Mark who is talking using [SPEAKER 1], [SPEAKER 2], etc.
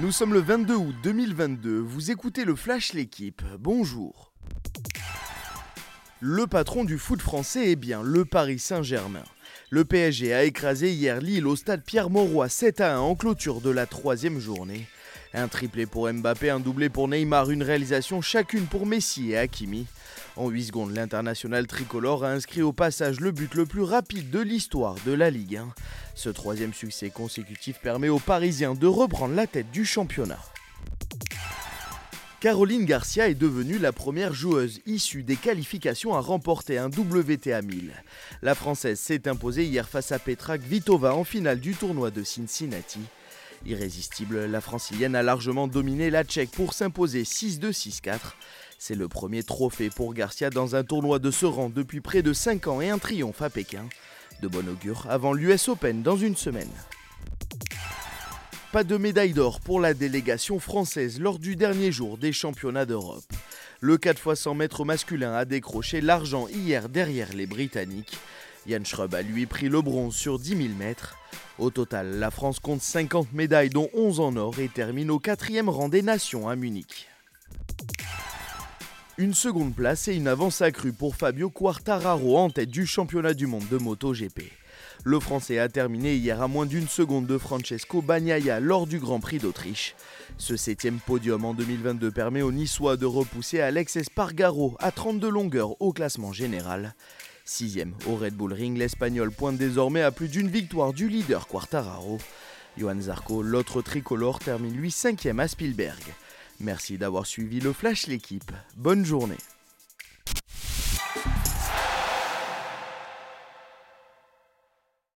[SPEAKER 1] Nous sommes le 22 août 2022, vous écoutez le Flash L'équipe, bonjour. Le patron du foot français est bien le Paris Saint-Germain. Le PSG a écrasé hier Lille au stade Pierre-Mauroy 7 à 1 en clôture de la troisième journée. Un triplé pour Mbappé, un doublé pour Neymar, une réalisation chacune pour Messi et Hakimi. En 8 secondes, l'international tricolore a inscrit au passage le but le plus rapide de l'histoire de la Ligue 1. Ce troisième succès consécutif permet aux Parisiens de reprendre la tête du championnat. Caroline Garcia est devenue la première joueuse issue des qualifications à remporter un WTA 1000. La Française s'est imposée hier face à Petra Kvitova en finale du tournoi de Cincinnati. Irrésistible, la francilienne a largement dominé la tchèque pour s'imposer 6-2, 6-4. C'est le premier trophée pour Garcia dans un tournoi de ce rang depuis près de 5 ans et un triomphe à Pékin. De bon augure avant l'US Open dans une semaine. Pas de médaille d'or pour la délégation française lors du dernier jour des championnats d'Europe. Le 4 x 100 mètres masculin a décroché l'argent hier derrière les Britanniques. Yann Schrub a lui pris le bronze sur 10 000 mètres. Au total, la France compte 50 médailles dont 11 en or et termine au quatrième rang des nations à Munich. Une seconde place et une avance accrue pour Fabio Quartararo en tête du championnat du monde de MotoGP. Le Français a terminé hier à moins d'une seconde de Francesco Bagnaia lors du Grand Prix d'Autriche. Ce septième podium en 2022 permet aux Niçois de repousser Alex Espargaro à 32 longueurs au classement général. Sixième au Red Bull Ring, l'Espagnol pointe désormais à plus d'une victoire du leader Quartararo. Johan Zarco, l'autre tricolore, termine lui cinquième à Spielberg. Merci d'avoir suivi le Flash l'équipe. Bonne journée.